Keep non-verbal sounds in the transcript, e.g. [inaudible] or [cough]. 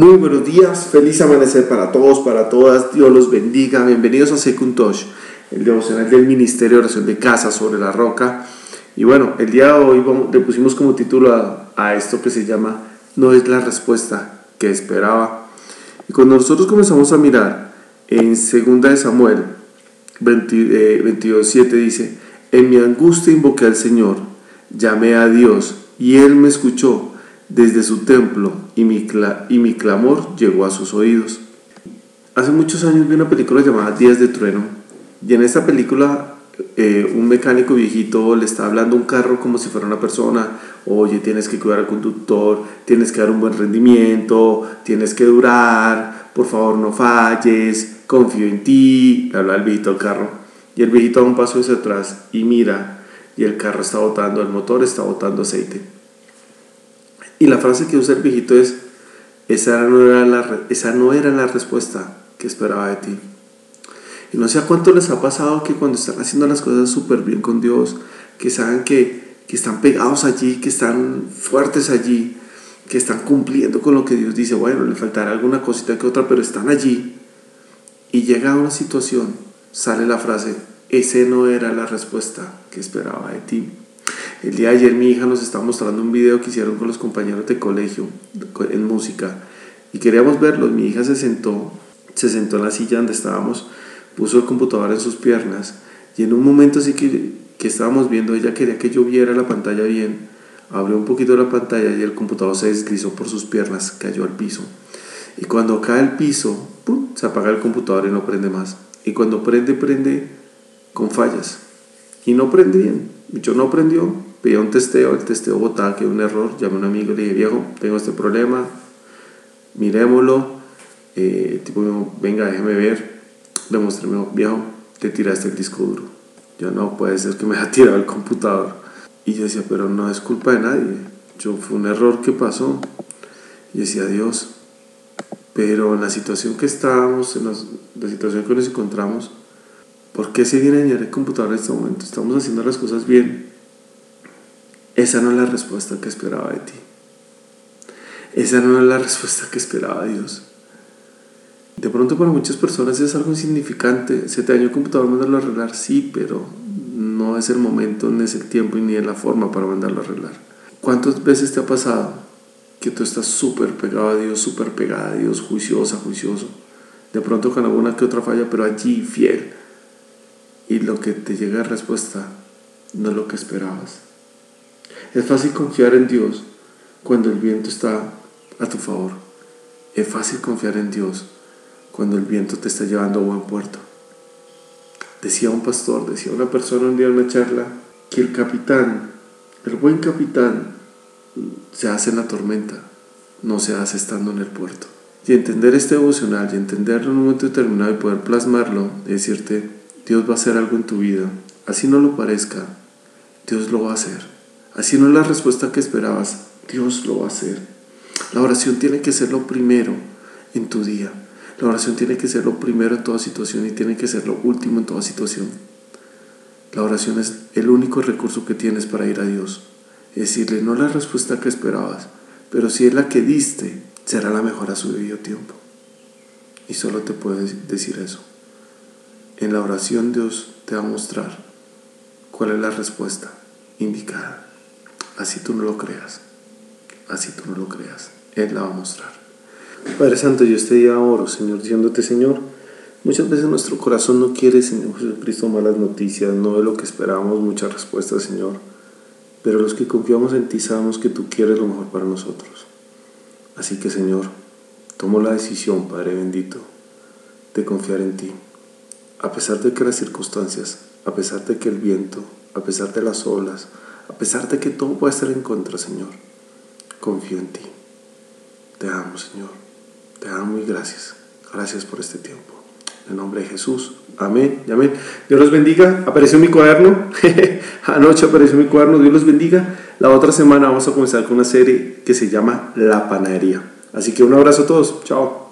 Muy buenos días, feliz amanecer para todos, para todas, Dios los bendiga, bienvenidos a Secuntosh, el devocional del Ministerio de Oración de Casa sobre la Roca. Y bueno, el día de hoy le pusimos como título a, esto que se llama No es la respuesta que esperaba. Y cuando nosotros comenzamos a mirar en 2 de Samuel 22.7 eh, dice, en mi angustia invoqué al Señor, llamé a Dios y Él me escuchó desde su templo y mi, y mi clamor llegó a sus oídos. Hace muchos años vi una película llamada Días de Trueno y en esta película eh, un mecánico viejito le está hablando a un carro como si fuera una persona, oye, tienes que cuidar al conductor, tienes que dar un buen rendimiento, tienes que durar, por favor no falles, confío en ti, le habla el viejito al carro. Y el viejito da un paso hacia atrás y mira, y el carro está botando, el motor está botando aceite. Y la frase que usa el viejito es, esa no era la, esa no era la respuesta que esperaba de ti. Y no sé a cuánto les ha pasado que cuando están haciendo las cosas súper bien con Dios, que saben que, que están pegados allí, que están fuertes allí, que están cumpliendo con lo que Dios dice, bueno, le faltará alguna cosita que otra, pero están allí. Y llega una situación, sale la frase, ese no era la respuesta que esperaba de ti. El día de ayer mi hija nos estaba mostrando un video que hicieron con los compañeros de colegio en música y queríamos verlo. Mi hija se sentó, se sentó en la silla donde estábamos, puso el computador en sus piernas y en un momento así que, que estábamos viendo, ella quería que yo viera la pantalla bien, abrió un poquito la pantalla y el computador se deslizó por sus piernas, cayó al piso. Y cuando cae al piso, se apaga el computador y no prende más. Y cuando prende, prende con fallas. Y no prende bien. Yo no prendió pedí un testeo, el testeo botaba que un error, llamé a un amigo y le dije, viejo, tengo este problema, miremoslo, eh, el tipo me dijo, venga, déjeme ver, le viejo, te tiraste el disco duro. Yo no, puede ser que me haya [laughs] tirado el computador. Y yo decía, pero no es culpa de nadie, yo fue un error que pasó. Y decía, Dios, pero en la situación que estábamos, en la situación que nos encontramos, ¿por qué se viene a dañar el computador en este momento? Estamos haciendo las cosas bien esa no es la respuesta que esperaba de ti. Esa no es la respuesta que esperaba Dios. De pronto para muchas personas es algo insignificante. Se te dañó el computador, mandarlo a arreglar. Sí, pero no es el momento, ni es el tiempo y ni es la forma para mandarlo a arreglar. ¿Cuántas veces te ha pasado que tú estás súper pegado a Dios, súper pegada a Dios, juiciosa, juicioso? De pronto con alguna que otra falla, pero allí fiel. Y lo que te llega a respuesta no es lo que esperabas. Es fácil confiar en Dios cuando el viento está a tu favor. Es fácil confiar en Dios cuando el viento te está llevando a buen puerto. Decía un pastor, decía una persona un día en una charla, que el capitán, el buen capitán, se hace en la tormenta, no se hace estando en el puerto. Y entender este emocional y entenderlo en un momento determinado y poder plasmarlo, decirte, Dios va a hacer algo en tu vida, así no lo parezca, Dios lo va a hacer. Así no es la respuesta que esperabas, Dios lo va a hacer. La oración tiene que ser lo primero en tu día. La oración tiene que ser lo primero en toda situación y tiene que ser lo último en toda situación. La oración es el único recurso que tienes para ir a Dios. Es decirle, no la respuesta que esperabas, pero si es la que diste, será la mejor a su debido tiempo. Y solo te puedo decir eso. En la oración Dios te va a mostrar cuál es la respuesta indicada. Así tú no lo creas. Así tú no lo creas. Él la va a mostrar. Padre Santo, yo este día oro, Señor, diciéndote, Señor, muchas veces nuestro corazón no quiere, Señor Jesucristo, malas noticias, no es lo que esperamos, muchas respuestas, Señor. Pero los que confiamos en ti sabemos que tú quieres lo mejor para nosotros. Así que, Señor, tomo la decisión, Padre bendito, de confiar en ti. A pesar de que las circunstancias, a pesar de que el viento, a pesar de las olas, a pesar de que todo puede estar en contra, Señor, confío en ti. Te amo, Señor. Te amo y gracias. Gracias por este tiempo. En nombre de Jesús. Amén amén. Dios los bendiga. Apareció mi cuaderno. [laughs] Anoche apareció mi cuaderno. Dios los bendiga. La otra semana vamos a comenzar con una serie que se llama La Panadería. Así que un abrazo a todos. Chao.